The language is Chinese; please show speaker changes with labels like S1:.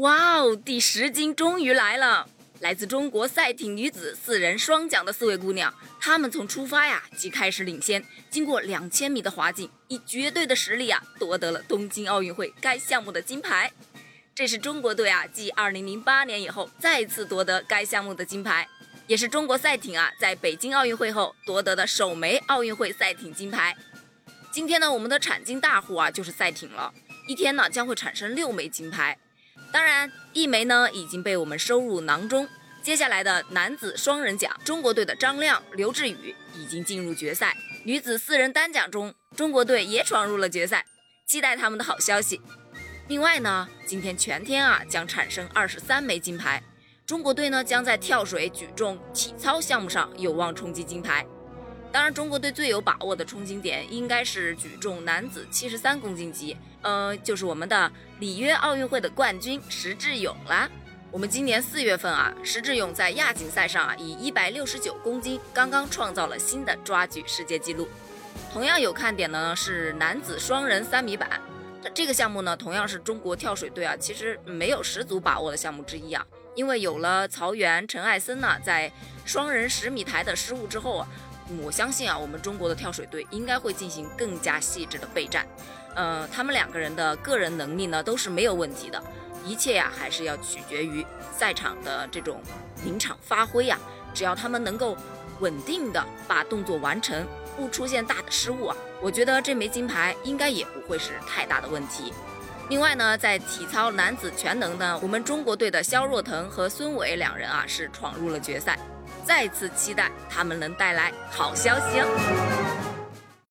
S1: 哇哦，第十金终于来了！来自中国赛艇女子四人双桨的四位姑娘，她们从出发呀即开始领先，经过两千米的滑进，以绝对的实力啊夺得了东京奥运会该项目的金牌。这是中国队啊继二零零八年以后再次夺得该项目的金牌，也是中国赛艇啊在北京奥运会后夺得的首枚奥运会赛艇金牌。今天呢，我们的产金大户啊就是赛艇了，一天呢将会产生六枚金牌。当然，一枚呢已经被我们收入囊中。接下来的男子双人奖，中国队的张亮、刘志宇已经进入决赛。女子四人单奖中，中国队也闯入了决赛，期待他们的好消息。另外呢，今天全天啊将产生二十三枚金牌，中国队呢将在跳水、举重、体操项目上有望冲击金牌。当然，中国队最有把握的冲金点应该是举重男子七十三公斤级，呃，就是我们的里约奥运会的冠军石智勇啦。我们今年四月份啊，石智勇在亚锦赛上啊，以一百六十九公斤刚刚创造了新的抓举世界纪录。同样有看点的呢是男子双人三米板，这个项目呢同样是中国跳水队啊其实没有十足把握的项目之一啊，因为有了曹原、陈艾森呢在双人十米台的失误之后啊。我相信啊，我们中国的跳水队应该会进行更加细致的备战。呃，他们两个人的个人能力呢都是没有问题的，一切呀还是要取决于赛场的这种临场发挥呀。只要他们能够稳定的把动作完成，不出现大的失误啊，我觉得这枚金牌应该也不会是太大的问题。另外呢，在体操男子全能呢，我们中国队的肖若腾和孙伟两人啊是闯入了决赛。再次期待他们能带来好消息哦！